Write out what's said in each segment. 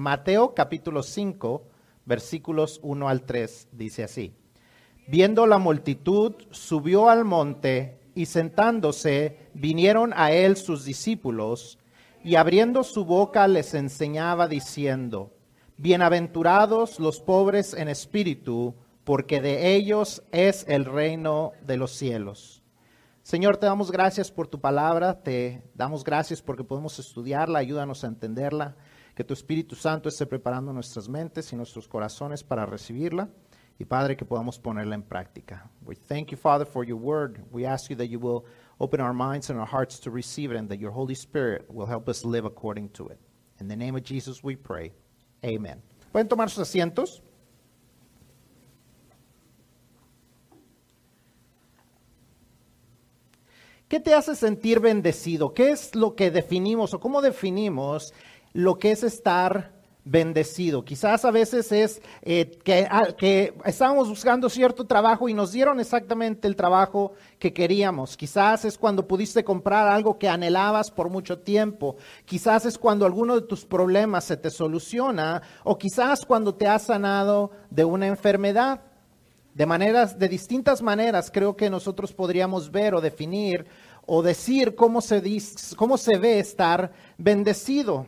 Mateo capítulo 5, versículos 1 al 3. Dice así. Viendo la multitud, subió al monte y sentándose, vinieron a él sus discípulos, y abriendo su boca les enseñaba diciendo, Bienaventurados los pobres en espíritu, porque de ellos es el reino de los cielos. Señor, te damos gracias por tu palabra, te damos gracias porque podemos estudiarla, ayúdanos a entenderla, que tu Espíritu Santo esté preparando nuestras mentes y nuestros corazones para recibirla y Padre que podamos ponerla en práctica. We thank you, Father, for your word. We ask you that you will open our minds and our hearts to receive it and that your Holy Spirit will help us live according to it. In the name of Jesus we pray. Amen. ¿Pueden tomar sus asientos? ¿Qué te hace sentir bendecido? ¿Qué es lo que definimos o cómo definimos lo que es estar bendecido? Quizás a veces es eh, que, ah, que estábamos buscando cierto trabajo y nos dieron exactamente el trabajo que queríamos. Quizás es cuando pudiste comprar algo que anhelabas por mucho tiempo. Quizás es cuando alguno de tus problemas se te soluciona o quizás cuando te has sanado de una enfermedad. De maneras, de distintas maneras, creo que nosotros podríamos ver o definir o decir cómo se, cómo se ve estar bendecido.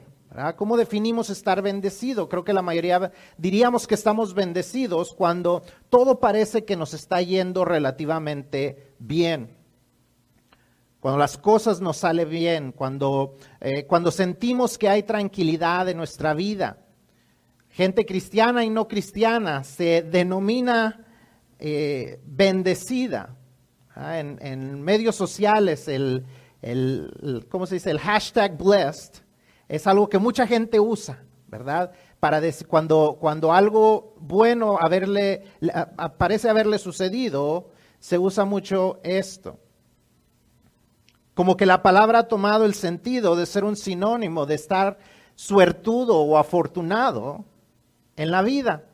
¿Cómo definimos estar bendecido? Creo que la mayoría diríamos que estamos bendecidos cuando todo parece que nos está yendo relativamente bien. Cuando las cosas nos salen bien, cuando, eh, cuando sentimos que hay tranquilidad en nuestra vida. Gente cristiana y no cristiana se denomina eh, bendecida. En, en, medios sociales, el, el, ¿cómo se dice? El hashtag blessed es algo que mucha gente usa, ¿verdad? Para cuando, cuando algo bueno parece haberle sucedido, se usa mucho esto. Como que la palabra ha tomado el sentido de ser un sinónimo de estar suertudo o afortunado en la vida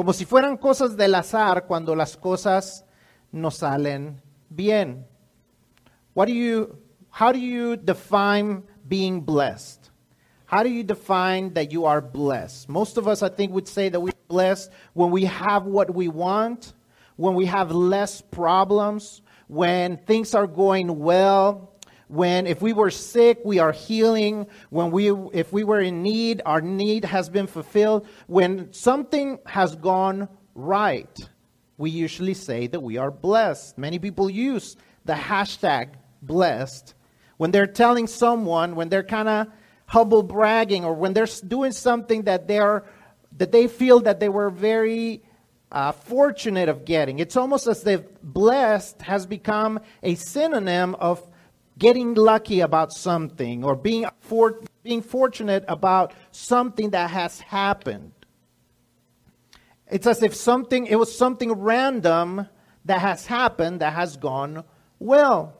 como si fueran cosas del azar cuando las cosas no salen bien. What do you, how do you define being blessed? How do you define that you are blessed? Most of us, I think, would say that we're blessed when we have what we want, when we have less problems, when things are going well, when if we were sick we are healing when we if we were in need our need has been fulfilled when something has gone right we usually say that we are blessed many people use the hashtag blessed when they're telling someone when they're kind of humble bragging or when they're doing something that they're that they feel that they were very uh, fortunate of getting it's almost as if blessed has become a synonym of getting lucky about something or being, for, being fortunate about something that has happened. It's as if something, it was something random that has happened that has gone well.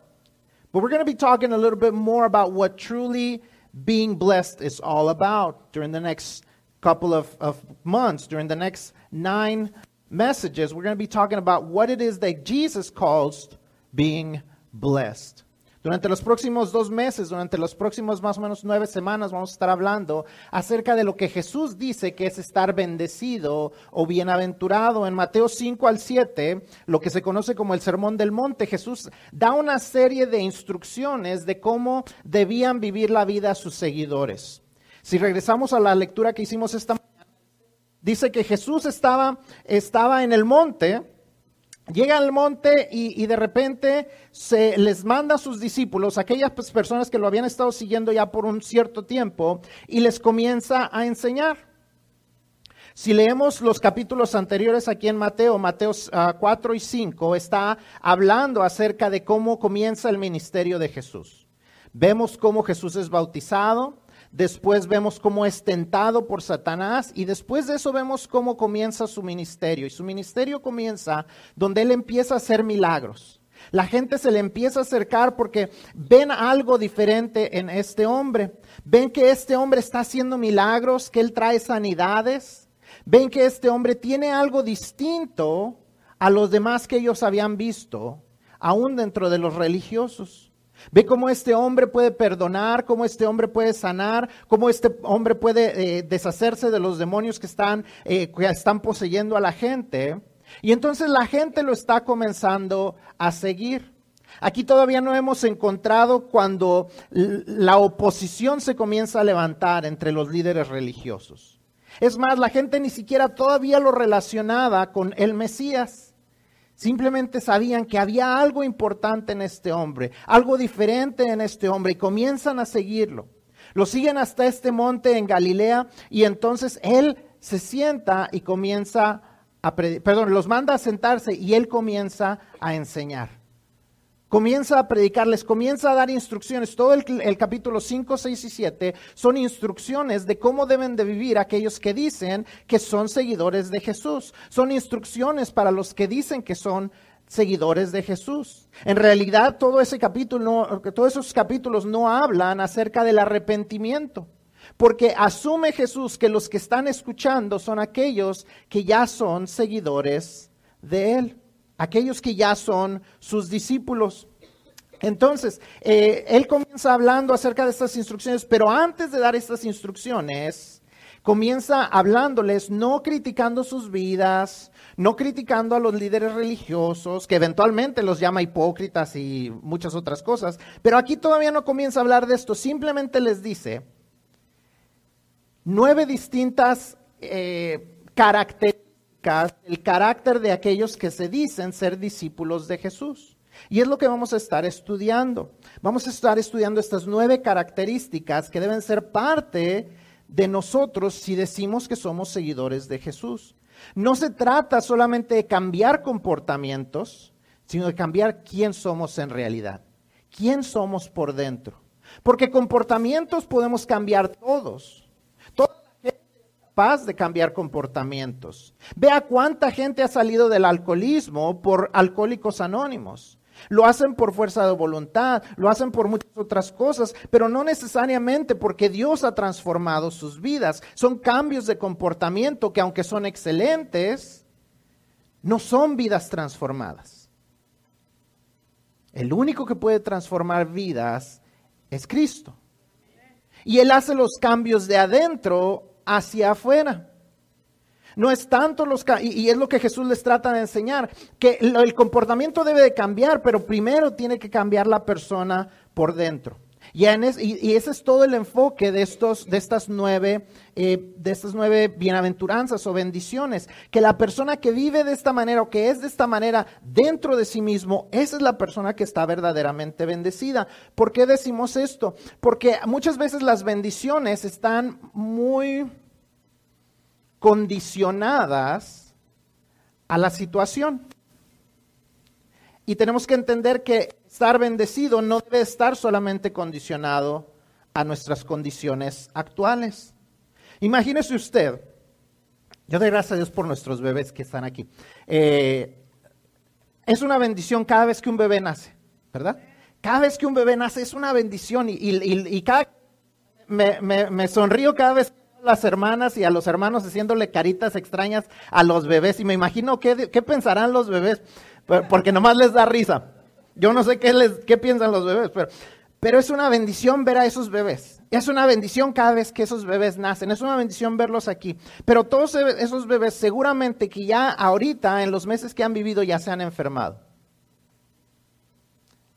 But we're going to be talking a little bit more about what truly being blessed is all about during the next couple of, of months, during the next nine messages. We're going to be talking about what it is that Jesus calls being blessed. Durante los próximos dos meses, durante los próximos más o menos nueve semanas, vamos a estar hablando acerca de lo que Jesús dice que es estar bendecido o bienaventurado. En Mateo 5 al 7, lo que se conoce como el Sermón del Monte, Jesús da una serie de instrucciones de cómo debían vivir la vida sus seguidores. Si regresamos a la lectura que hicimos esta mañana, dice que Jesús estaba, estaba en el monte Llega al monte y, de repente se les manda a sus discípulos, aquellas pues, personas que lo habían estado siguiendo ya por un cierto tiempo, y les comienza a enseñar. Si leemos los capítulos anteriores aquí en Mateo, Mateo 4 ah, y 5, está hablando acerca de cómo comienza el ministerio de Jesús. Vemos cómo Jesús es bautizado, Después vemos cómo es tentado por Satanás y después de eso vemos cómo comienza su ministerio. Y su ministerio comienza donde él empieza a hacer milagros. La gente se le empieza a acercar porque ven algo diferente en este hombre. Ven que este hombre está haciendo milagros, que él trae sanidades. Ven que este hombre tiene algo distinto a los demás que ellos habían visto, aún dentro de los religiosos. Ve cómo este hombre puede perdonar, cómo este hombre puede sanar, cómo este hombre puede eh, deshacerse de los demonios que están, eh, que están poseyendo a la gente. Y entonces la gente lo está comenzando a seguir. Aquí todavía no hemos encontrado cuando la oposición se comienza a levantar entre los líderes religiosos. Es más, la gente ni siquiera todavía lo relacionaba con el Mesías. Simplemente sabían que había algo importante en este hombre, algo diferente en este hombre y comienzan a seguirlo. Lo siguen hasta este monte en Galilea y entonces él se sienta y comienza a, perdón, los manda a sentarse y él comienza a enseñar comienza a predicarles, comienza a dar instrucciones. Todo el, capítulo 5, 6 y 7 son instrucciones de cómo deben de vivir aquellos que dicen que son seguidores de Jesús. Son instrucciones para los que dicen que son seguidores de Jesús. En realidad, todo ese capítulo, todos esos capítulos no hablan acerca del arrepentimiento. Porque asume Jesús que los que están escuchando son aquellos que ya son seguidores de Él aquellos que ya son sus discípulos. Entonces, eh, él comienza hablando acerca de estas instrucciones, pero antes de dar estas instrucciones, comienza hablándoles, no criticando sus vidas, no criticando a los líderes religiosos, que eventualmente los llama hipócritas y muchas otras cosas, pero aquí todavía no comienza a hablar de esto, simplemente les dice nueve distintas eh, características el carácter de aquellos que se dicen ser discípulos de Jesús. Y es lo que vamos a estar estudiando. Vamos a estar estudiando estas nueve características que deben ser parte de nosotros si decimos que somos seguidores de Jesús. No se trata solamente de cambiar comportamientos, sino de cambiar quién somos en realidad, quién somos por dentro. Porque comportamientos podemos cambiar todos de cambiar comportamientos. Vea cuánta gente ha salido del alcoholismo por alcohólicos anónimos. Lo hacen por fuerza de voluntad, lo hacen por muchas otras cosas, pero no necesariamente porque Dios ha transformado sus vidas. Son cambios de comportamiento que aunque son excelentes, no son vidas transformadas. El único que puede transformar vidas es Cristo. Y Él hace los cambios de adentro hacia afuera. No es tanto los... Y, y es lo que Jesús les trata de enseñar, que el, comportamiento debe de cambiar, pero primero tiene que cambiar la persona por dentro. Y, ese es todo el enfoque de, estos, de, estas nueve, eh, de estas nueve bienaventuranzas o bendiciones. Que la persona que vive de esta manera o que es de esta manera dentro de sí mismo, esa es la persona que está verdaderamente bendecida. ¿Por qué decimos esto? Porque muchas veces las bendiciones están muy condicionadas a la situación. Y tenemos que entender que estar bendecido no debe estar solamente condicionado a nuestras condiciones actuales. Imagínese usted, yo doy gracias a Dios por nuestros bebés que están aquí. Eh, es una bendición cada vez que un bebé nace, ¿verdad? Cada vez que un bebé nace es una bendición y, cada, me, me sonrío cada vez las hermanas y a los hermanos haciéndole caritas extrañas a los bebés y me imagino qué, qué pensarán los bebés, porque nomás les da risa. Yo no sé qué, les, piensan los bebés, pero, pero es una bendición ver a esos bebés. Es una bendición cada vez que esos bebés nacen. Es una bendición verlos aquí. Pero todos esos bebés seguramente que ya ahorita, en los meses que han vivido, ya se han enfermado.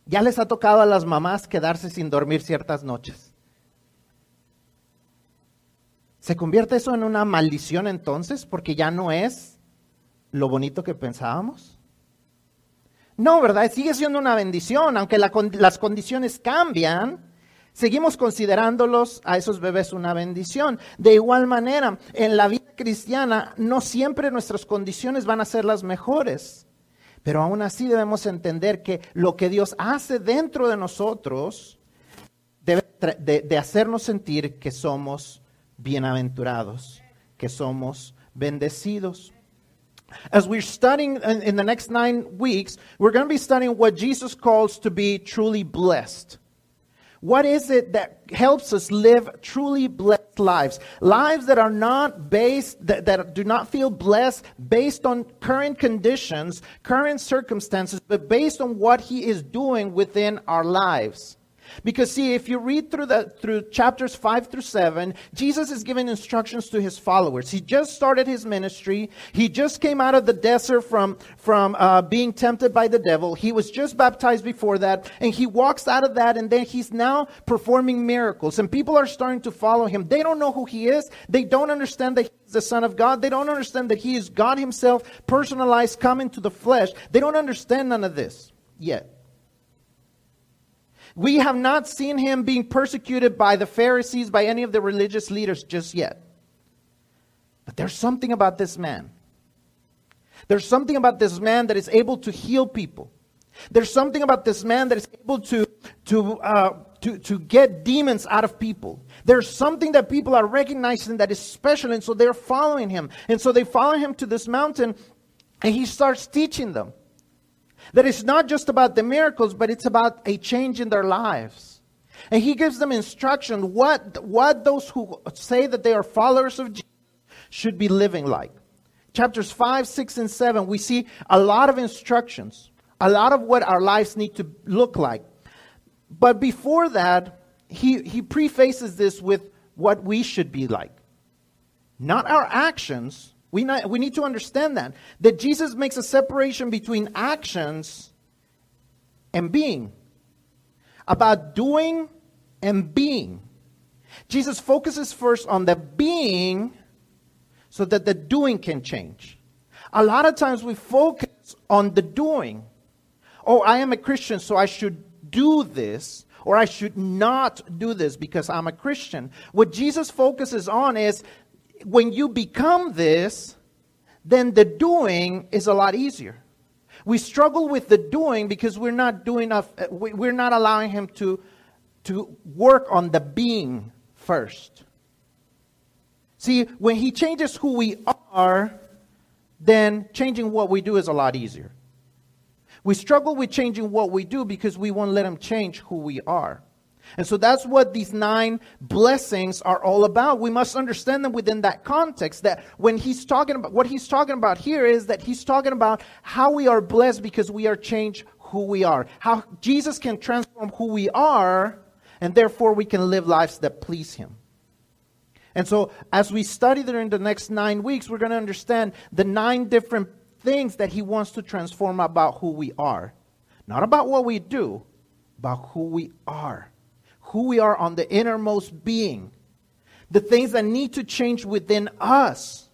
Ya les ha tocado a las mamás quedarse sin dormir ciertas noches. ¿Se convierte eso en una maldición entonces porque ya no es lo bonito que pensábamos? No, ¿verdad? Sigue siendo una bendición, aunque las condiciones cambian, seguimos considerándolos a esos bebés una bendición. De igual manera, en la vida cristiana no siempre nuestras condiciones van a ser las mejores, pero aún así debemos entender que lo que Dios hace dentro de nosotros debe de hacernos sentir que somos bienaventurados, que somos bendecidos. As we're studying in, the next nine weeks, we're going to be studying what Jesus calls to be truly blessed. What is it that helps us live truly blessed lives? Lives that are not based, that, that do not feel blessed based on current conditions, current circumstances, but based on what He is doing within our lives. Because see, if you read through the through chapters five through seven, Jesus is giving instructions to his followers. He just started his ministry. He just came out of the desert from from uh, being tempted by the devil. He was just baptized before that, and he walks out of that, and then he's now performing miracles, and people are starting to follow him. They don't know who he is. They don't understand that he's the Son of God. They don't understand that he is God Himself, personalized, come into the flesh. They don't understand none of this yet. We have not seen him being persecuted by the Pharisees, by any of the religious leaders just yet. But there's something about this man. There's something about this man that is able to heal people. There's something about this man that is able to, to, uh, to, to get demons out of people. There's something that people are recognizing that is special, and so they're following him. And so they follow him to this mountain, and he starts teaching them. That it's not just about the miracles, but it's about a change in their lives. And he gives them instruction what, what those who say that they are followers of Jesus should be living like. Chapters 5, 6, and 7, we see a lot of instructions, a lot of what our lives need to look like. But before that, he, he prefaces this with what we should be like. Not our actions, we, not, we need to understand that. That Jesus makes a separation between actions and being. About doing and being. Jesus focuses first on the being so that the doing can change. A lot of times we focus on the doing. Oh, I am a Christian, so I should do this, or I should not do this because I'm a Christian. What Jesus focuses on is when you become this, then the doing is a lot easier. We struggle with the doing because we're not doing enough, uh, we're not allowing Him to, to work on the being first. See, when He changes who we are, then changing what we do is a lot easier. We struggle with changing what we do because we won't let Him change who we are. And so that's what these nine blessings are all about. We must understand them within that context that when he's talking about what he's talking about here is that he's talking about how we are blessed because we are changed who we are. How Jesus can transform who we are and therefore we can live lives that please him. And so as we study during the next 9 weeks, we're going to understand the nine different things that he wants to transform about who we are. Not about what we do, about who we are who we are on the innermost being, the things that need to change within us.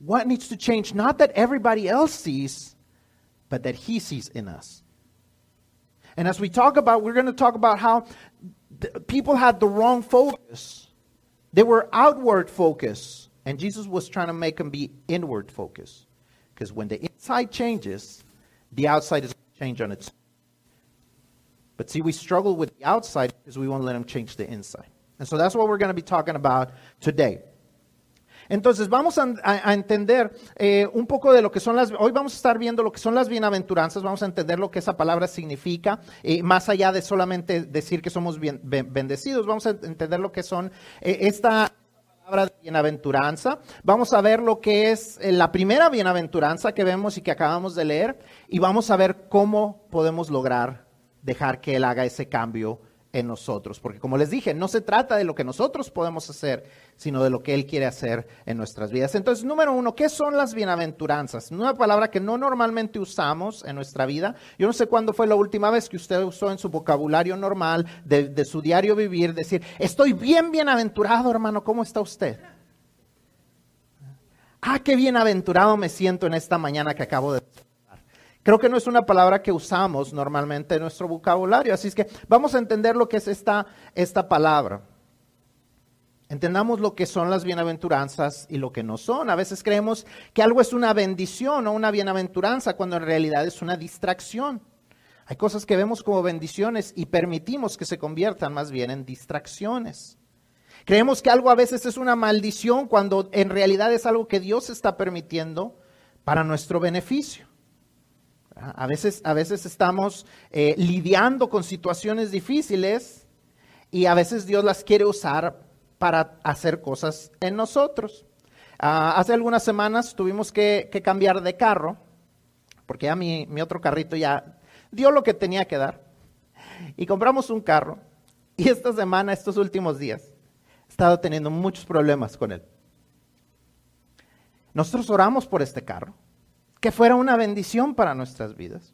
What needs to change? Not that everybody else sees, but that He sees in us. And as we talk about, we're going to talk about how people had the wrong focus. They were outward focus, and Jesus was trying to make them be inward focus. Because when the inside changes, the outside is going to change on its own. But see, we struggle with the outside because we won't let him change the inside. And so that's what we're going to be talking about today. Entonces vamos a, a, entender eh, un poco de lo que son las, hoy vamos a estar viendo lo que son las bienaventuranzas, vamos a entender lo que esa palabra significa, eh, más allá de solamente decir que somos bien, bendecidos, vamos a entender lo que son eh, esta palabra de bienaventuranza, vamos a ver lo que es eh, la primera bienaventuranza que vemos y que acabamos de leer, y vamos a ver cómo podemos lograr dejar que Él haga ese cambio en nosotros. Porque como les dije, no se trata de lo que nosotros podemos hacer, sino de lo que Él quiere hacer en nuestras vidas. Entonces, número uno, ¿qué son las bienaventuranzas? Una palabra que no normalmente usamos en nuestra vida. Yo no sé cuándo fue la última vez que usted usó en su vocabulario normal de, su diario vivir, decir, estoy bien bienaventurado, hermano, ¿cómo está usted? Ah, qué bienaventurado me siento en esta mañana que acabo de Creo que no es una palabra que usamos normalmente en nuestro vocabulario, así es que vamos a entender lo que es esta, esta palabra. Entendamos lo que son las bienaventuranzas y lo que no son. A veces creemos que algo es una bendición o una bienaventuranza cuando en realidad es una distracción. Hay cosas que vemos como bendiciones y permitimos que se conviertan más bien en distracciones. Creemos que algo a veces es una maldición cuando en realidad es algo que Dios está permitiendo para nuestro beneficio. A veces, a veces estamos eh, lidiando con situaciones difíciles y a veces Dios las quiere usar para hacer cosas en nosotros. Ah, hace algunas semanas tuvimos que, cambiar de carro, porque ya mi, mi otro carrito ya dio lo que tenía que dar. Y compramos un carro. Y esta semana, estos últimos días, he estado teniendo muchos problemas con él. Nosotros oramos por este carro, que fuera una bendición para nuestras vidas.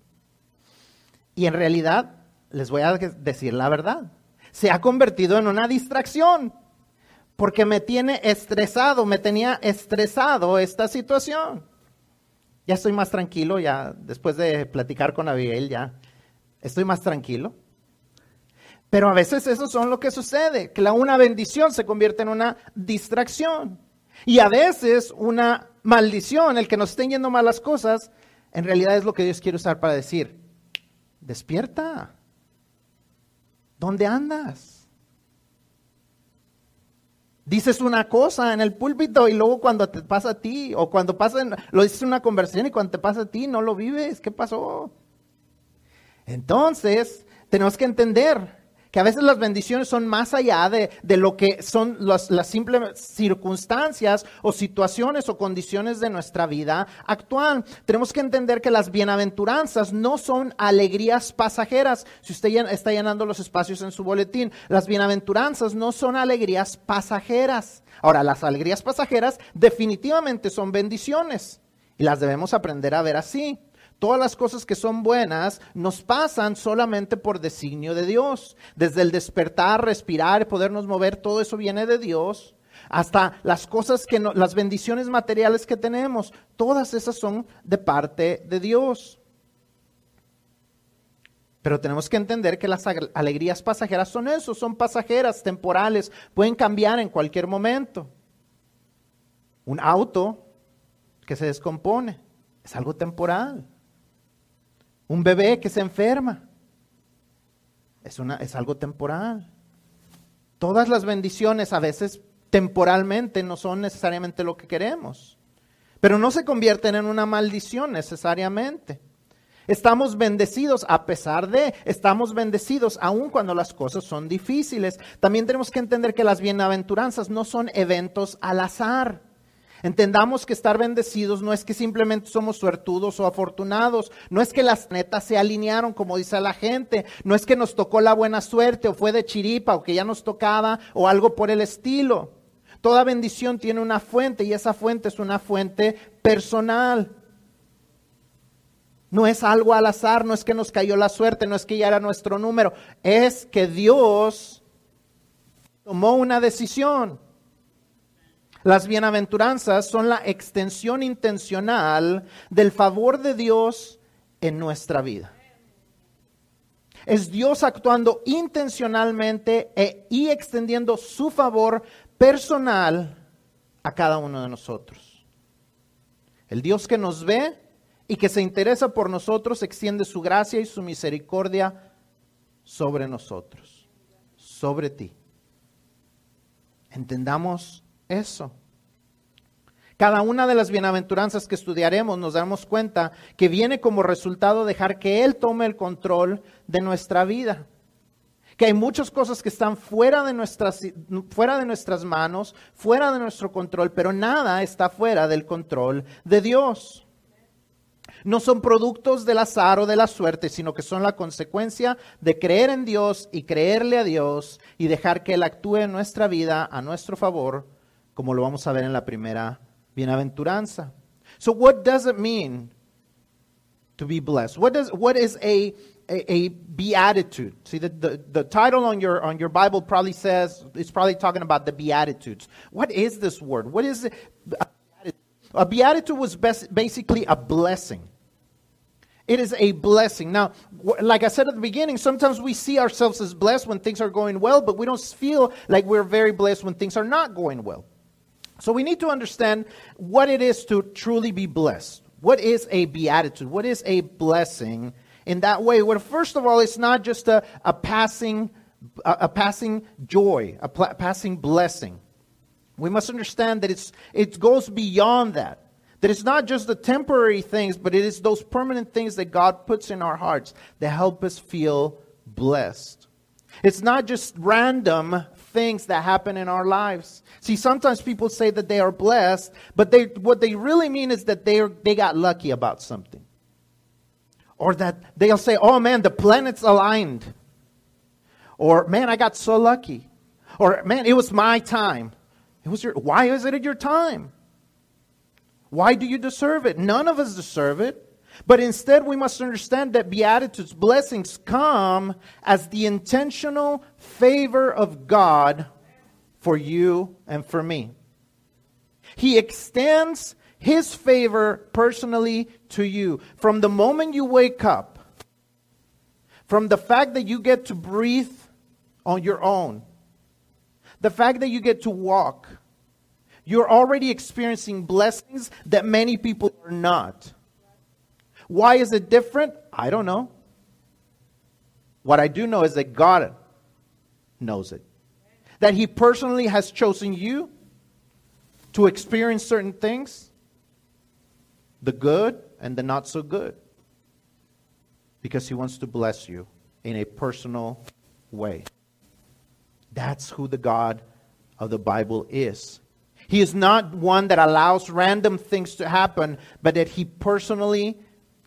Y en realidad, les voy a decir la verdad, se ha convertido en una distracción, porque me tiene estresado, me tenía estresado esta situación. Ya estoy más tranquilo, ya después de platicar con Abigail, ya estoy más tranquilo. Pero a veces eso son lo que sucede, que la una bendición se convierte en una distracción. Y a veces una maldición, el que nos estén yendo mal las cosas, en realidad es lo que Dios quiere usar para decir, despierta. ¿Dónde andas? Dices una cosa en el púlpito y luego cuando te pasa a ti, o cuando pasa, lo dices en una conversación y cuando te pasa a ti no lo vives. ¿Qué pasó? Entonces, tenemos que entender que a veces las bendiciones son más allá de, lo que son las, simples circunstancias o situaciones o condiciones de nuestra vida actual. Tenemos que entender que las bienaventuranzas no son alegrías pasajeras. Si usted está llenando los espacios en su boletín, las bienaventuranzas no son alegrías pasajeras. Ahora, las alegrías pasajeras definitivamente son bendiciones y las debemos aprender a ver así todas las cosas que son buenas nos pasan solamente por designio de Dios. Desde el despertar, respirar, podernos mover, todo eso viene de Dios. Hasta las cosas que las bendiciones materiales que tenemos, todas esas son de parte de Dios. Pero tenemos que entender que las alegrías pasajeras son eso, son pasajeras, temporales, pueden cambiar en cualquier momento. Un auto que se descompone es algo temporal. Un bebé que se enferma. Es, algo temporal. Todas las bendiciones a veces temporalmente no son necesariamente lo que queremos. Pero no se convierten en una maldición necesariamente. Estamos bendecidos a pesar de, estamos bendecidos aun cuando las cosas son difíciles. También tenemos que entender que las bienaventuranzas no son eventos al azar. Entendamos que estar bendecidos no es que simplemente somos suertudos o afortunados, no es que las netas se alinearon como dice la gente, no es que nos tocó la buena suerte o fue de chiripa o que ya nos tocaba o algo por el estilo. Toda bendición tiene una fuente y esa fuente es una fuente personal. No es algo al azar, no es que nos cayó la suerte, no es que ya era nuestro número, es que Dios tomó una decisión. Las bienaventuranzas son la extensión intencional del favor de Dios en nuestra vida. Es Dios actuando intencionalmente e, y extendiendo su favor personal a cada uno de nosotros. El Dios que nos ve y que se interesa por nosotros extiende su gracia y su misericordia sobre nosotros, sobre ti. Entendamos eso. Cada una de las bienaventuranzas que estudiaremos nos damos cuenta que viene como resultado dejar que Él tome el control de nuestra vida. Que hay muchas cosas que están fuera de, nuestras, fuera de nuestras manos, fuera de nuestro control, pero nada está fuera del control de Dios. No son productos del azar o de la suerte, sino que son la consecuencia de creer en Dios y creerle a Dios y dejar que Él actúe en nuestra vida a nuestro favor como lo vamos a ver en la primera bienaventuranza. So what does it mean to be blessed? What does what is a a, a beatitude? See the, the, the title on your on your Bible probably says it's probably talking about the beatitudes. What is this word? What is it? A beatitude was best, basically a blessing. It is a blessing. Now, like I said at the beginning, sometimes we see ourselves as blessed when things are going well, but we don't feel like we're very blessed when things are not going well. So we need to understand what it is to truly be blessed. What is a beatitude? What is a blessing in that way? Well, first of all, it's not just a, a passing a, a passing joy, a pl- passing blessing. We must understand that it's, it goes beyond that. That it's not just the temporary things, but it is those permanent things that God puts in our hearts that help us feel blessed. It's not just random things that happen in our lives. See, sometimes people say that they are blessed, but they, what they really mean is that they, they got lucky about something. Or that they'll say, oh man, the planets aligned. Or man, I got so lucky. Or man, it was my time. It was your, why is it your time? Why do you deserve it? None of us deserve it. But instead, we must understand that Beatitudes, blessings, come as the intentional favor of God for you and for me. He extends His favor personally to you. From the moment you wake up, from the fact that you get to breathe on your own, the fact that you get to walk, you're already experiencing blessings that many people are not. Why is it different? I don't know. What I do know is that God knows it. That He personally has chosen you to experience certain things, the good and the not so good, because He wants to bless you in a personal way. That's who the God of the Bible is. He is not one that allows random things to happen, but that He personally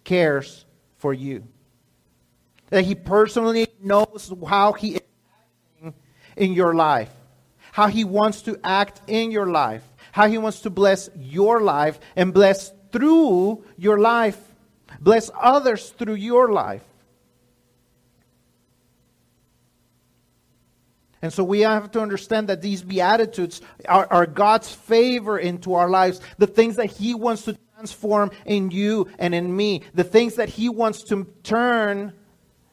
cares for you. That He personally knows how He is acting in your life, how He wants to act in your life, how He wants to bless your life and bless through your life, bless others through your life. And so we have to understand that these Beatitudes are, are, God's favor into our lives, the things that He wants to transform in you and in me, the things that He wants to turn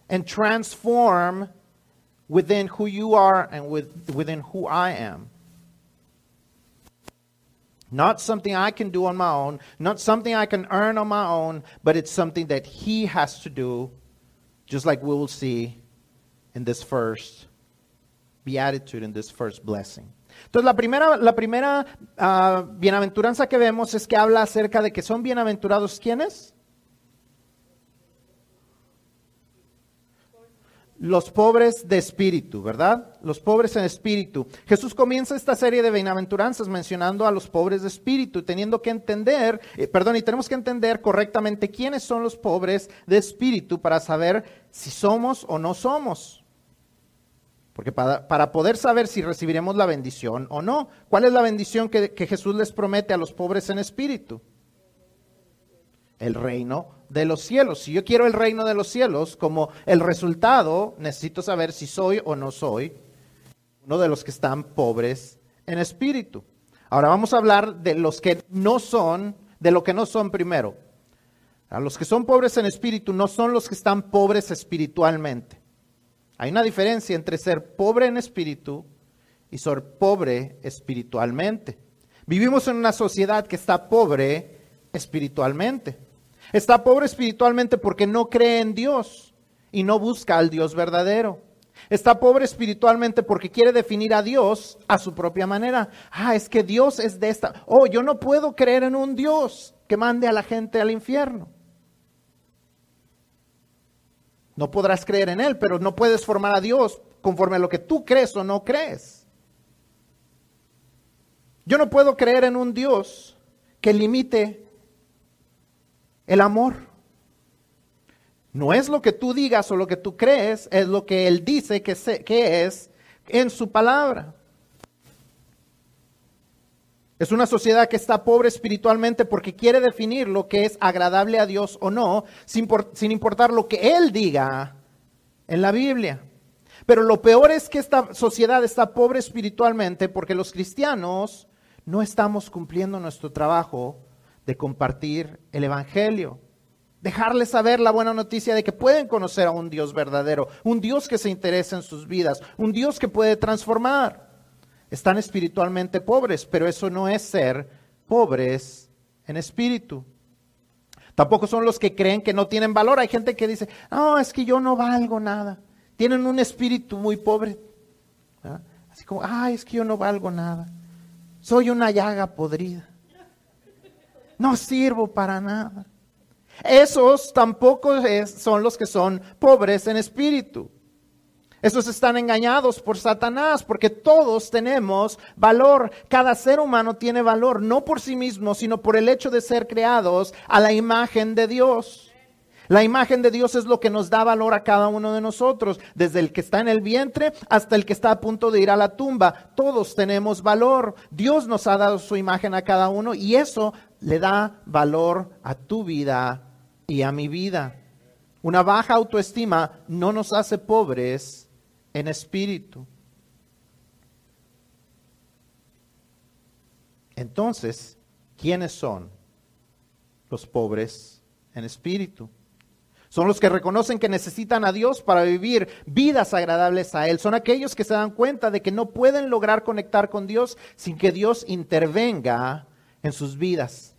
and transform within who you are and with, within who I am. Not something I can do on my own, not something I can earn on my own, but it's something that He has to do, just like we will see in this first beatitude, in this first blessing. Entonces, la primera, la primera uh, bienaventuranza que vemos es que habla acerca de que son bienaventurados ¿quiénes? Los pobres de espíritu, ¿verdad? Los pobres en espíritu. Jesús comienza esta serie de bienaventuranzas mencionando a los pobres de espíritu, teniendo que entender, eh, perdón, y tenemos que entender correctamente quiénes son los pobres de espíritu para saber si somos o no somos. Porque para, para, poder saber si recibiremos la bendición o no, ¿cuál es la bendición que, que Jesús les promete a los pobres en espíritu? El reino de los cielos. Si yo quiero el reino de los cielos, como el resultado, necesito saber si soy o no soy uno de los que están pobres en espíritu. Ahora vamos a hablar de los que no son, de lo que no son primero. A los que son pobres en espíritu no son los que están pobres espiritualmente. Hay una diferencia entre ser pobre en espíritu y ser pobre espiritualmente. Vivimos en una sociedad que está pobre espiritualmente. Está pobre espiritualmente porque no cree en Dios y no busca al Dios verdadero. Está pobre espiritualmente porque quiere definir a Dios a su propia manera. Ah, es que Dios es de esta. Oh, yo no puedo creer en un Dios que mande a la gente al infierno. No podrás creer en Él, pero no puedes formar a Dios conforme a lo que tú crees o no crees. Yo no puedo creer en un Dios que limite el amor. No es lo que tú digas o lo que tú crees, es lo que Él dice que, que es en su palabra. Es una sociedad que está pobre espiritualmente porque quiere definir lo que es agradable a Dios o no, sin, importar lo que Él diga en la Biblia. Pero lo peor es que esta sociedad está pobre espiritualmente porque los cristianos no estamos cumpliendo nuestro trabajo de compartir el Evangelio. Dejarles saber la buena noticia de que pueden conocer a un Dios verdadero, un Dios que se interesa en sus vidas, un Dios que puede transformar están espiritualmente pobres, pero eso no es ser pobres en espíritu. Tampoco son los que creen que no tienen valor. Hay gente que dice, no, es que yo no valgo nada. Tienen un espíritu muy pobre. Así como, ay, es que yo no valgo nada. Soy una llaga podrida. No sirvo para nada. Esos tampoco son los que son pobres en espíritu. Esos están engañados por Satanás porque todos tenemos valor. Cada ser humano tiene valor, no por sí mismo, sino por el hecho de ser creados a la imagen de Dios. La imagen de Dios es lo que nos da valor a cada uno de nosotros, desde el que está en el vientre hasta el que está a punto de ir a la tumba. Todos tenemos valor. Dios nos ha dado su imagen a cada uno y eso le da valor a tu vida y a mi vida. Una baja autoestima no nos hace pobres en espíritu. Entonces, ¿quiénes son los pobres en espíritu? Son los que reconocen que necesitan a Dios para vivir vidas agradables a Él. Son aquellos que se dan cuenta de que no pueden lograr conectar con Dios sin que Dios intervenga en sus vidas.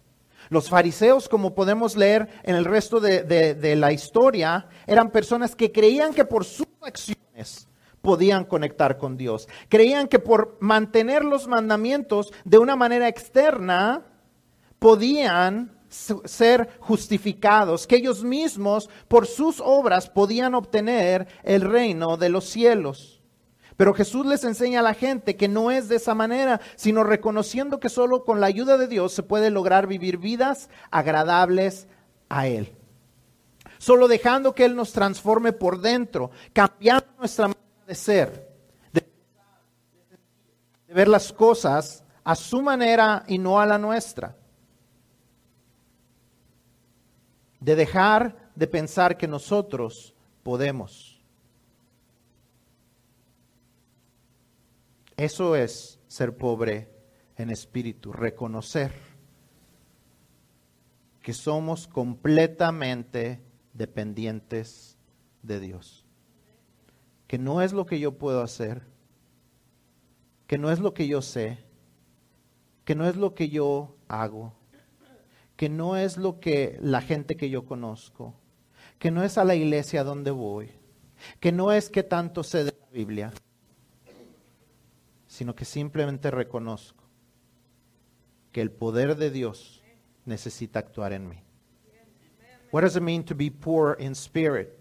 Los fariseos, como podemos leer en el resto de, la historia, eran personas que creían que por sus acciones podían conectar con Dios. Creían que por mantener los mandamientos de una manera externa, podían ser justificados, que ellos mismos por sus obras podían obtener el reino de los cielos. Pero Jesús les enseña a la gente que no es de esa manera, sino reconociendo que solo con la ayuda de Dios se puede lograr vivir vidas agradables a Él. Solo dejando que Él nos transforme por dentro, cambiando nuestra manera de ser, de, ver las cosas a su manera y no a la nuestra. de dejar de pensar que nosotros podemos. Eso es ser pobre en espíritu, reconocer que somos completamente dependientes de Dios. Que no es lo que yo puedo hacer, que no es lo que yo sé, que no es lo que yo hago, que no es lo que la gente que yo conozco, que no es a la iglesia donde voy, que no es que tanto sé de la Biblia, sino que simplemente reconozco que el poder de Dios necesita actuar en mí. What does it mean to be poor in spirit?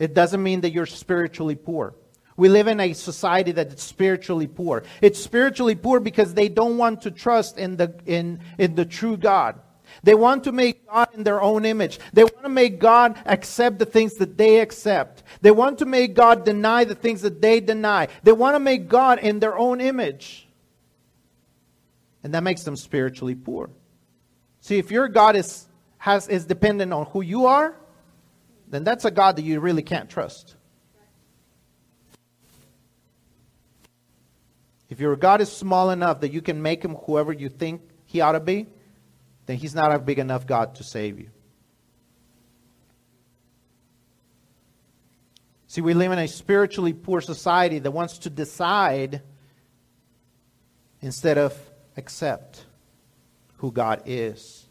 It doesn't mean that you're spiritually poor. We live in a society that is spiritually poor. It's spiritually poor because they don't want to trust in the, in, in the true God. They want to make God in their own image. They want to make God accept the things that they accept. They want to make God deny the things that they deny. They want to make God in their own image. And that makes them spiritually poor. See, if your God is, has, is dependent on who you are, then that's a God that you really can't trust. If your God is small enough that you can make him whoever you think he ought to be, then he's not a big enough God to save you. See, we live in a spiritually poor society that wants to decide instead of accept who God is.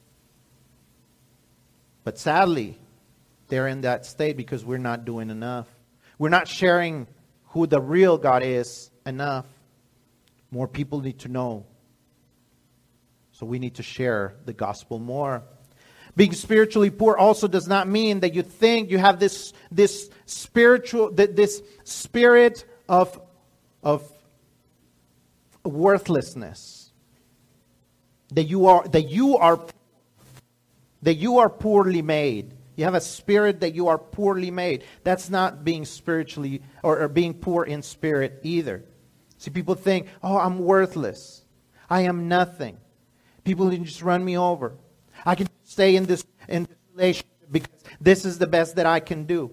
But sadly, they're in that state because we're not doing enough. We're not sharing who the real God is enough. More people need to know. So we need to share the gospel more. Being spiritually poor also does not mean that you think you have this, this spiritual, this spirit of, of worthlessness. That you are, that you are, that you are poorly made. You have a spirit that you are poorly made. That's not being spiritually or, or being poor in spirit either. See, people think, oh, I'm worthless. I am nothing. People can just run me over. I can stay in this, in this relationship because this is the best that I can do.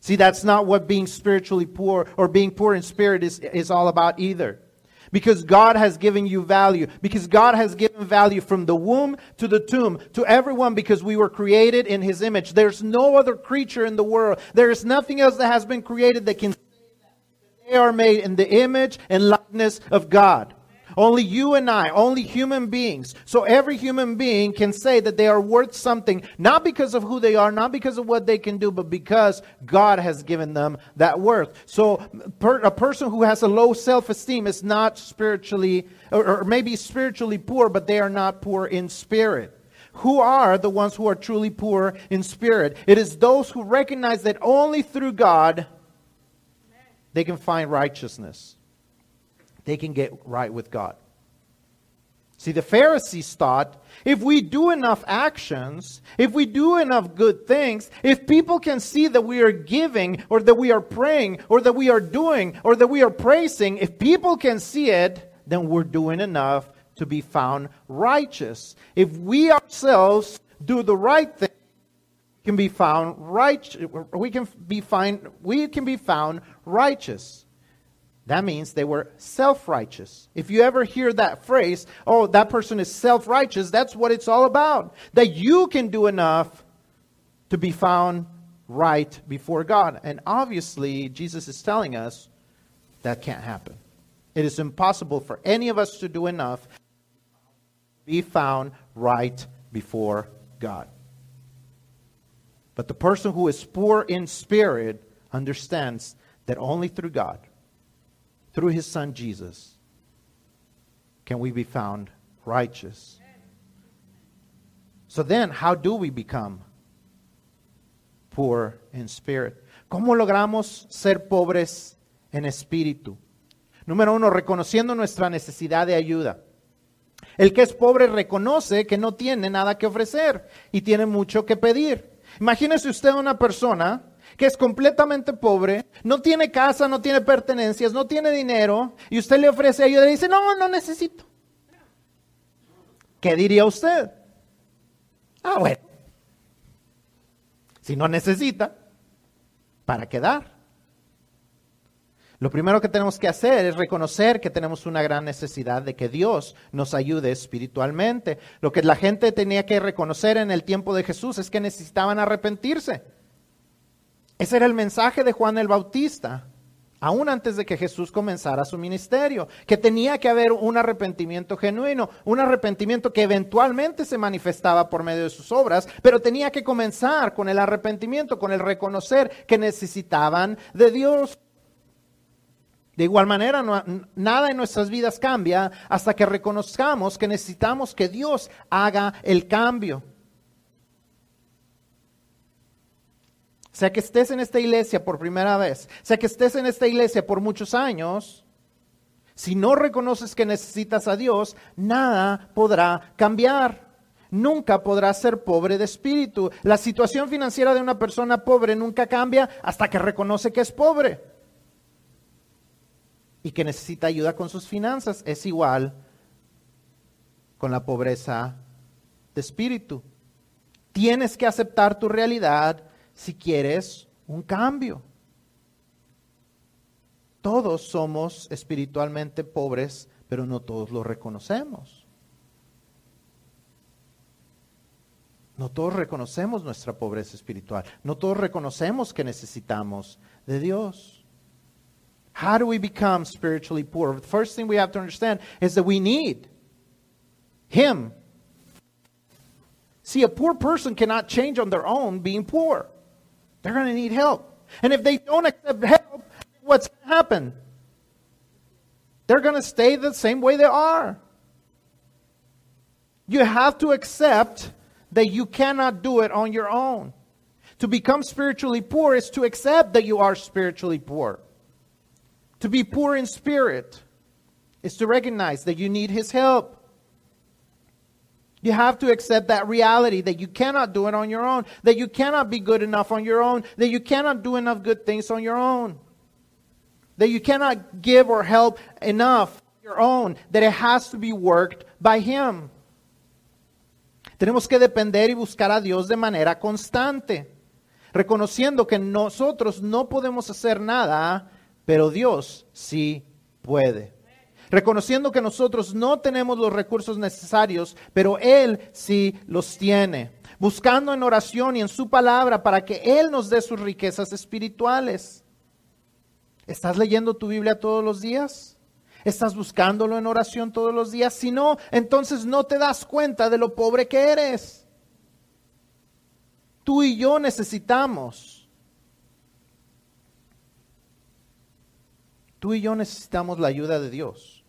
See, that's not what being spiritually poor or being poor in spirit is, is all about either. Because God has given you value. Because God has given value from the womb to the tomb to everyone because we were created in His image. There's no other creature in the world. There is nothing else that has been created that can they are made in the image and likeness of God. Only you and I, only human beings. So every human being can say that they are worth something, not because of who they are, not because of what they can do, but because God has given them that worth. So per, a person who has a low self esteem is not spiritually, or, or maybe spiritually poor, but they are not poor in spirit. Who are the ones who are truly poor in spirit? It is those who recognize that only through God they can find righteousness they can get right with God. See, the Pharisees thought if we do enough actions, if we do enough good things, if people can see that we are giving, or that we are praying, or that we are doing, or that we are praising, if people can see it, then we're doing enough to be found righteous. If we ourselves do the right thing, can be found righteous. We can be find, we can be found righteous. That means they were self righteous. If you ever hear that phrase, oh, that person is self righteous, that's what it's all about. That you can do enough to be found right before God. And obviously, Jesus is telling us that can't happen. It is impossible for any of us to do enough to be found right before God. But the person who is poor in spirit understands that only through God through his son Jesus, can we be found righteous. So then, how do we become poor in spirit? ¿Cómo logramos ser pobres en espíritu? Número uno, reconociendo nuestra necesidad de ayuda. El que es pobre reconoce que no tiene nada que ofrecer y tiene mucho que pedir. Imagínese usted una persona que es completamente pobre, no tiene casa, no tiene pertenencias, no tiene dinero, y usted le ofrece ayuda y dice, no, no necesito. ¿Qué diría usted? Ah, bueno. Si no necesita, ¿para qué dar? Lo primero que tenemos que hacer es reconocer que tenemos una gran necesidad de que Dios nos ayude espiritualmente. Lo que la gente tenía que reconocer en el tiempo de Jesús es que necesitaban arrepentirse. Ese era el mensaje de Juan el Bautista, aún antes de que Jesús comenzara su ministerio, que tenía que haber un arrepentimiento genuino, un arrepentimiento que eventualmente se manifestaba por medio de sus obras, pero tenía que comenzar con el arrepentimiento, con el reconocer que necesitaban de Dios. De igual manera, nada en nuestras vidas cambia hasta que reconozcamos que necesitamos que Dios haga el cambio. Sea que estés en esta iglesia por primera vez, sea que estés en esta iglesia por muchos años, si no reconoces que necesitas a Dios, nada podrá cambiar. Nunca podrás ser pobre de espíritu. La situación financiera de una persona pobre nunca cambia hasta que reconoce que es pobre y que necesita ayuda con sus finanzas. Es igual con la pobreza de espíritu. Tienes que aceptar tu realidad si quieres un cambio. Todos somos espiritualmente pobres, pero no todos lo reconocemos. No todos reconocemos nuestra pobreza espiritual. No todos reconocemos que necesitamos de Dios. How do we become spiritually poor? The first thing we have to understand is that we need Him. See, a poor person cannot change on their own being poor. They're going to need help. And if they don't accept help, what's going to happen? They're going to stay the same way they are. You have to accept that you cannot do it on your own. To become spiritually poor is to accept that you are spiritually poor. To be poor in spirit is to recognize that you need His help. You have to accept that reality that you cannot do it on your own, that you cannot be good enough on your own, that you cannot do enough good things on your own, that you cannot give or help enough on your own, that it has to be worked by Him. Tenemos que depender y buscar a Dios de manera constante, reconociendo que nosotros no podemos hacer nada, pero Dios sí puede reconociendo que nosotros no tenemos los recursos necesarios, pero Él sí los tiene, buscando en oración y en su palabra para que Él nos dé sus riquezas espirituales. ¿Estás leyendo tu Biblia todos los días? ¿Estás buscándolo en oración todos los días? Si no, entonces no te das cuenta de lo pobre que eres. Tú y yo necesitamos. Tú y yo necesitamos la ayuda de Dios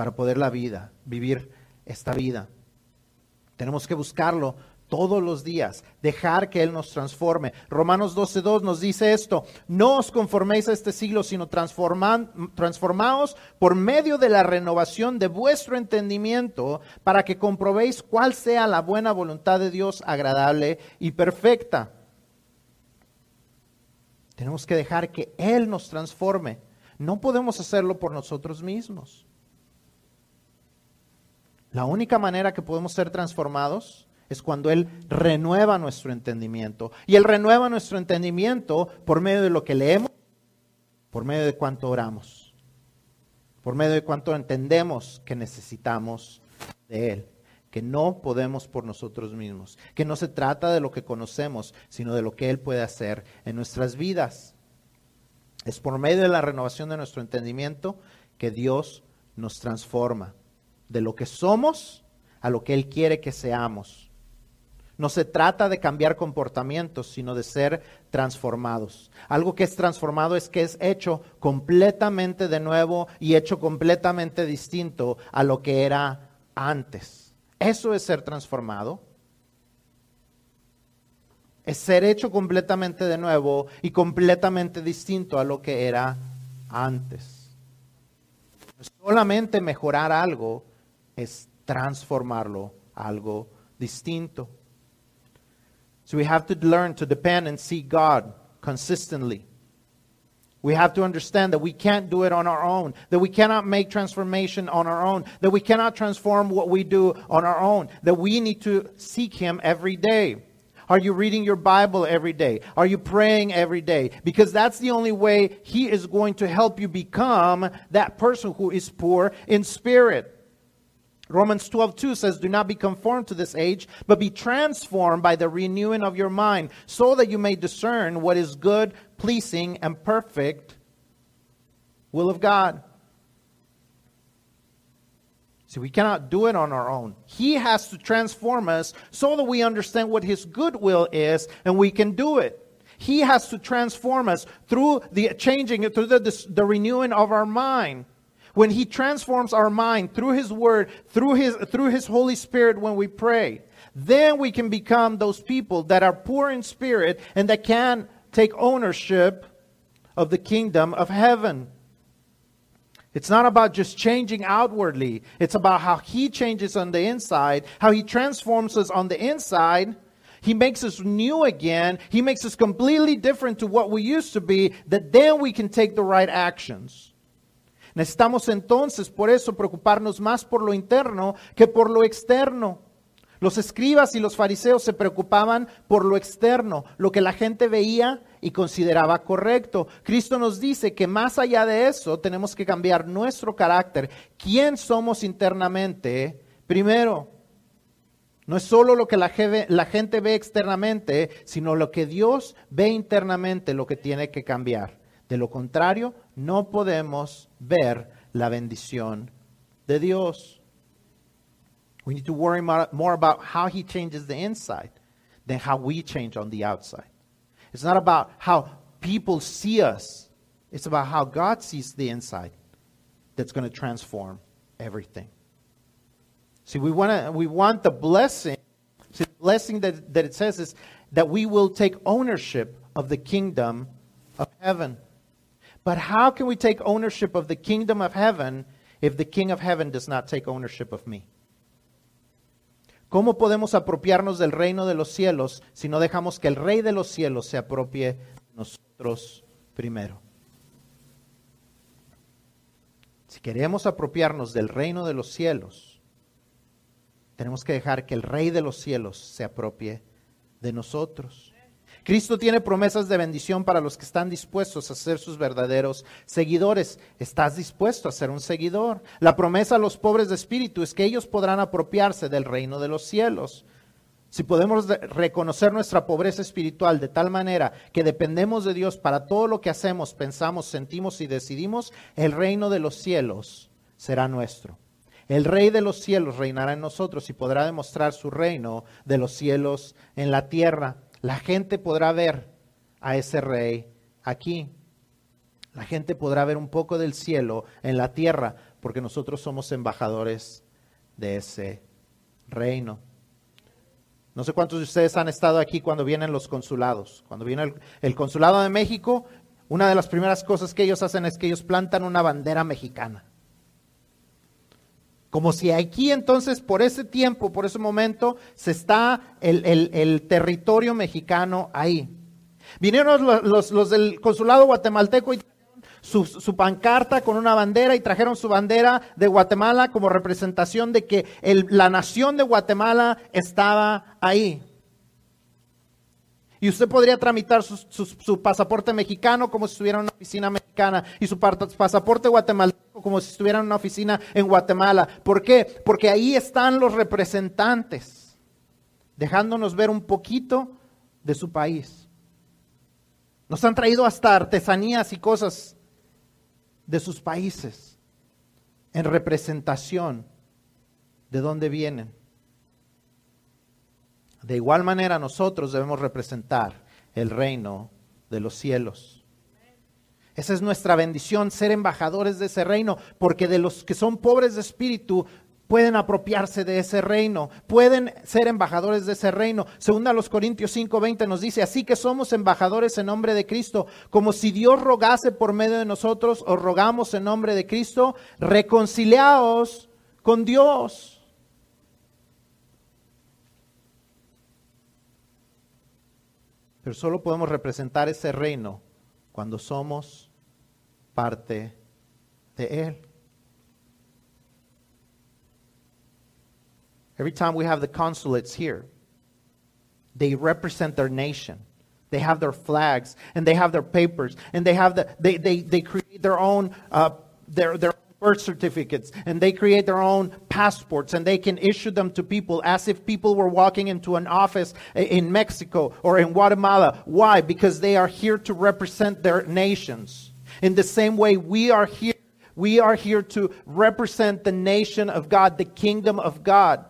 para poder la vida, vivir esta vida. Tenemos que buscarlo todos los días, dejar que Él nos transforme. Romanos 12.2 nos dice esto, no os conforméis a este siglo, sino transformaos por medio de la renovación de vuestro entendimiento para que comprobéis cuál sea la buena voluntad de Dios agradable y perfecta. Tenemos que dejar que Él nos transforme. No podemos hacerlo por nosotros mismos. La única manera que podemos ser transformados es cuando Él renueva nuestro entendimiento. Y Él renueva nuestro entendimiento por medio de lo que leemos, por medio de cuánto oramos, por medio de cuánto entendemos que necesitamos de Él, que no podemos por nosotros mismos, que no se trata de lo que conocemos, sino de lo que Él puede hacer en nuestras vidas. Es por medio de la renovación de nuestro entendimiento que Dios nos transforma de lo que somos a lo que Él quiere que seamos. No se trata de cambiar comportamientos, sino de ser transformados. Algo que es transformado es que es hecho completamente de nuevo y hecho completamente distinto a lo que era antes. Eso es ser transformado. Es ser hecho completamente de nuevo y completamente distinto a lo que era antes. solamente mejorar algo, es transformarlo a algo distinto. So we have to learn to depend and see God consistently. We have to understand that we can't do it on our own, that we cannot make transformation on our own, that we cannot transform what we do on our own, that we need to seek Him every day. Are you reading your Bible every day? Are you praying every day? Because that's the only way He is going to help you become that person who is poor in spirit. Romans 12, 2 says, Do not be conformed to this age, but be transformed by the renewing of your mind, so that you may discern what is good, pleasing, and perfect will of God. See, we cannot do it on our own. He has to transform us so that we understand what His good will is and we can do it. He has to transform us through the changing, through the, the renewing of our mind when he transforms our mind through his word, through his, through his Holy Spirit when we pray, then we can become those people that are poor in spirit and that can take ownership of the kingdom of heaven. It's not about just changing outwardly. It's about how he changes on the inside, how he transforms us on the inside. He makes us new again. He makes us completely different to what we used to be, that then we can take the right actions. Necesitamos entonces por eso preocuparnos más por lo interno que por lo externo. Los escribas y los fariseos se preocupaban por lo externo, lo que la gente veía y consideraba correcto. Cristo nos dice que más allá de eso tenemos que cambiar nuestro carácter. ¿Quién somos internamente? Primero, no es solo lo que la, gente ve externamente, sino lo que Dios ve internamente, lo que tiene que cambiar. De lo contrario, no podemos ver la bendición de Dios. We need to worry more about how He changes the inside than how we change on the outside. It's not about how people see us, it's about how God sees the inside that's going to transform everything. See, we, wanna, we want the blessing. See, the blessing that, that it says is that we will take ownership of the kingdom of heaven. But how can we take ownership of the kingdom of heaven if the king of heaven does not take ownership of me? ¿Cómo podemos apropiarnos del reino de los cielos si no dejamos que el rey de los cielos se apropie de nosotros primero? Si queremos apropiarnos del reino de los cielos, tenemos que dejar que el rey de los cielos se apropie de nosotros. Cristo tiene promesas de bendición para los que están dispuestos a ser sus verdaderos seguidores. ¿Estás dispuesto a ser un seguidor? La promesa a los pobres de espíritu es que ellos podrán apropiarse del reino de los cielos. si podemos reconocer nuestra pobreza espiritual de tal manera que dependemos de Dios para todo lo que hacemos, pensamos, sentimos y decidimos, el reino de los cielos será nuestro. El rey de los cielos reinará en nosotros y podrá demostrar su reino de los cielos en la tierra. La gente podrá ver a ese rey aquí. La gente podrá ver un poco del cielo en la tierra porque nosotros somos embajadores de ese reino. No sé cuántos de ustedes han estado aquí cuando vienen los consulados. Cuando viene el, consulado de México, una de las primeras cosas que ellos hacen es que ellos plantan una bandera mexicana. Como si aquí entonces, por ese tiempo, por ese momento, se está el, territorio mexicano ahí. Vinieron los, los del consulado guatemalteco y su, pancarta con una bandera y trajeron su bandera de Guatemala como representación de que la nación de Guatemala estaba ahí. Y usted podría tramitar su, pasaporte mexicano como si estuviera en una oficina mexicana y su pasaporte guatemalteco como si estuviera en una oficina en Guatemala. ¿Por qué? Porque ahí están los representantes, dejándonos ver un poquito de su país. Nos han traído hasta artesanías y cosas de sus países en representación de dónde vienen. De igual manera nosotros debemos representar el reino de los cielos. Esa es nuestra bendición, ser embajadores de ese reino, porque de los que son pobres de espíritu, pueden apropiarse de ese reino, pueden ser embajadores de ese reino. Segunda los Corintios 5:20 nos dice, así que somos embajadores en nombre de Cristo, como si Dios rogase por medio de nosotros, os rogamos en nombre de Cristo, reconciliaos con Dios. Pero solo podemos representar ese reino cuando somos parte de Él. Every time we have the consulates here, they represent their nation. They have their flags and they have their papers and they have the they they, they create their own uh, their their birth certificates and they create their own passports and they can issue them to people as if people were walking into an office in Mexico or in Guatemala. Why? Because they are here to represent their nations. In the same way, we are here. We are here to represent the nation of God, the kingdom of God.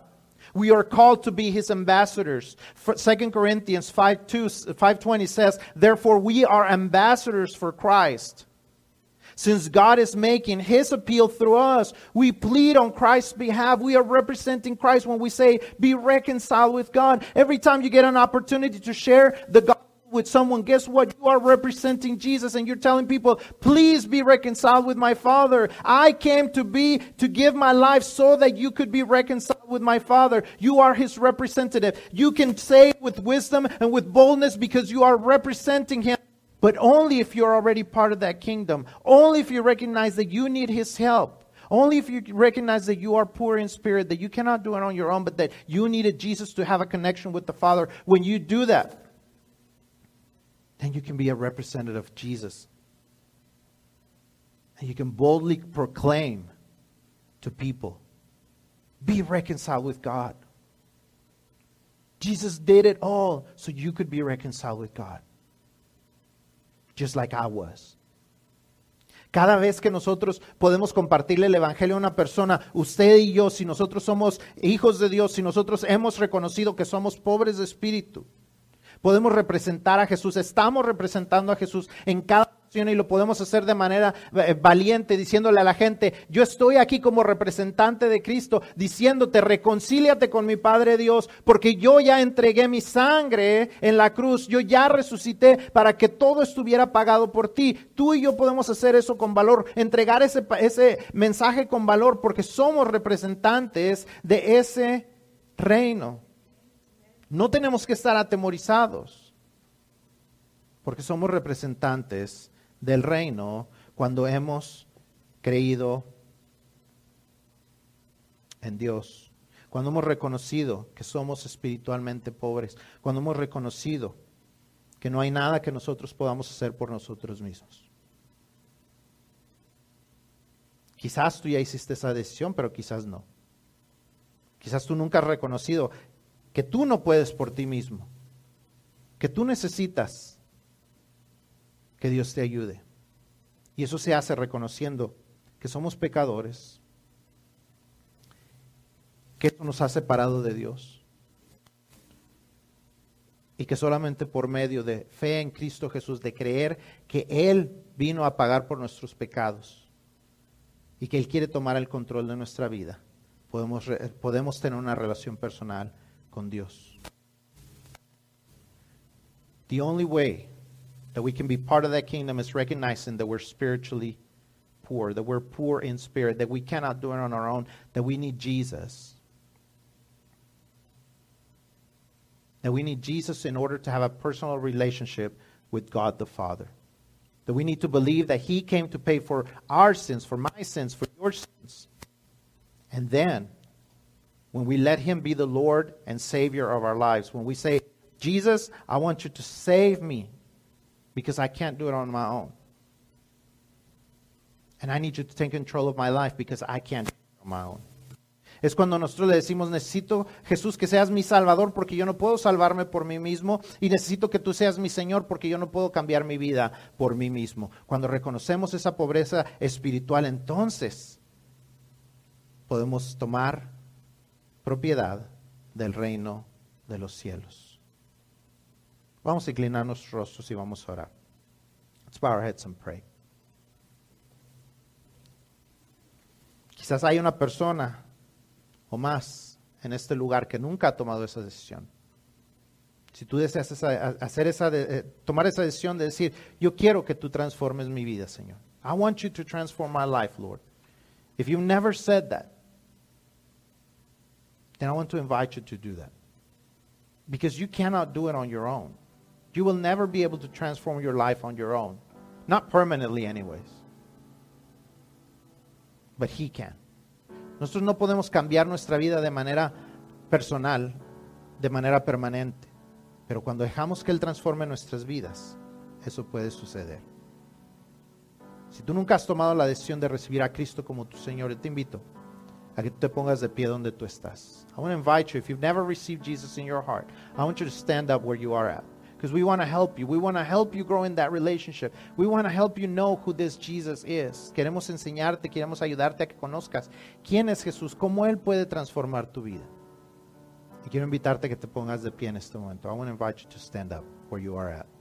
We are called to be his ambassadors. 2 Corinthians 5, 2, 5.20 says, Therefore we are ambassadors for Christ. Since God is making his appeal through us, we plead on Christ's behalf. We are representing Christ when we say, be reconciled with God. Every time you get an opportunity to share the gospel with someone, guess what? You are representing Jesus and you're telling people, please be reconciled with my Father. I came to be, to give my life so that you could be reconciled with my Father. You are his representative. You can say with wisdom and with boldness because you are representing him. But only if you're already part of that kingdom. Only if you recognize that you need his help. Only if you recognize that you are poor in spirit, that you cannot do it on your own, but that you needed Jesus to have a connection with the Father. When you do that, then you can be a representative of Jesus. And you can boldly proclaim to people be reconciled with God. Jesus did it all so you could be reconciled with God, just like I. Cada vez que nosotros podemos compartirle el Evangelio a una persona, usted y yo, si nosotros somos hijos de Dios, si nosotros hemos reconocido que somos pobres de espíritu, Podemos representar a Jesús, estamos representando a Jesús en cada y lo podemos hacer de manera eh, valiente, diciéndole a la gente, yo estoy aquí como representante de Cristo, diciéndote, reconcíliate con mi Padre Dios, porque yo ya entregué mi sangre en la cruz, yo ya resucité para que todo estuviera pagado por ti. Tú y yo podemos hacer eso con valor, entregar ese, ese mensaje con valor, porque somos representantes de ese reino. No tenemos que estar atemorizados, porque somos representantes del reino cuando hemos creído en Dios, cuando hemos reconocido que somos espiritualmente pobres, cuando hemos reconocido que no hay nada que nosotros podamos hacer por nosotros mismos. Quizás tú ya hiciste esa decisión, pero quizás no. Quizás tú nunca has reconocido que tú no puedes por ti mismo, que tú necesitas que Dios te ayude. Y eso se hace reconociendo que somos pecadores, que eso nos ha separado de Dios y que solamente por medio de fe en Cristo Jesús, de creer que Él vino a pagar por nuestros pecados y que Él quiere tomar el control de nuestra vida, podemos, podemos tener una relación personal con Dios. The only way that we can be part of that kingdom is recognizing that we're spiritually poor, that we're poor in spirit, that we cannot do it on our own, that we need Jesus. That we need Jesus in order to have a personal relationship with God the Father. That we need to believe that He came to pay for our sins, for my sins, for your sins. And then, when we let Him be the Lord and Savior of our lives, when we say, Jesus, I want you to save me because I can't do it on my own. And I need you to take control of my life because I can't do it on my own. Es cuando nosotros le decimos, necesito Jesús que seas mi Salvador porque yo no puedo salvarme por mí mismo y necesito que tú seas mi Señor porque yo no puedo cambiar mi vida por mí mismo. Cuando reconocemos esa pobreza espiritual, entonces podemos tomar propiedad del reino de los cielos. Vamos a inclinar nuestros rostros y vamos a orar. Let's bow our heads and pray. Quizás hay una persona o más en este lugar que nunca ha tomado esa decisión. Si tú deseas hacer esa eh, tomar esa decisión de decir, yo quiero que tú transformes mi vida, Señor. I want you to transform my life, Lord. If you've never said that, then I want to invite you to do that. Because you cannot do it on your own. You will never be able to transform your life on your own. Not permanently, anyways. But He can. Nosotros no podemos cambiar nuestra vida de manera personal, de manera permanente, pero cuando dejamos que Él transforme nuestras vidas, eso puede suceder. Si tú nunca has tomado la decisión de recibir a Cristo como tu Señor, te invito a que tú te pongas de pie donde tú estás. I want to invite you, if you've never received Jesus in your heart, I want you to stand up where you are at. Because we want to help you. We want to help you grow in that relationship. We want to help you know who this Jesus is. Queremos enseñarte, queremos ayudarte a que conozcas quién es Jesús, cómo Él puede transformar tu vida. Y quiero invitarte a que te pongas de pie en este momento. I want to invite you to stand up where you are at.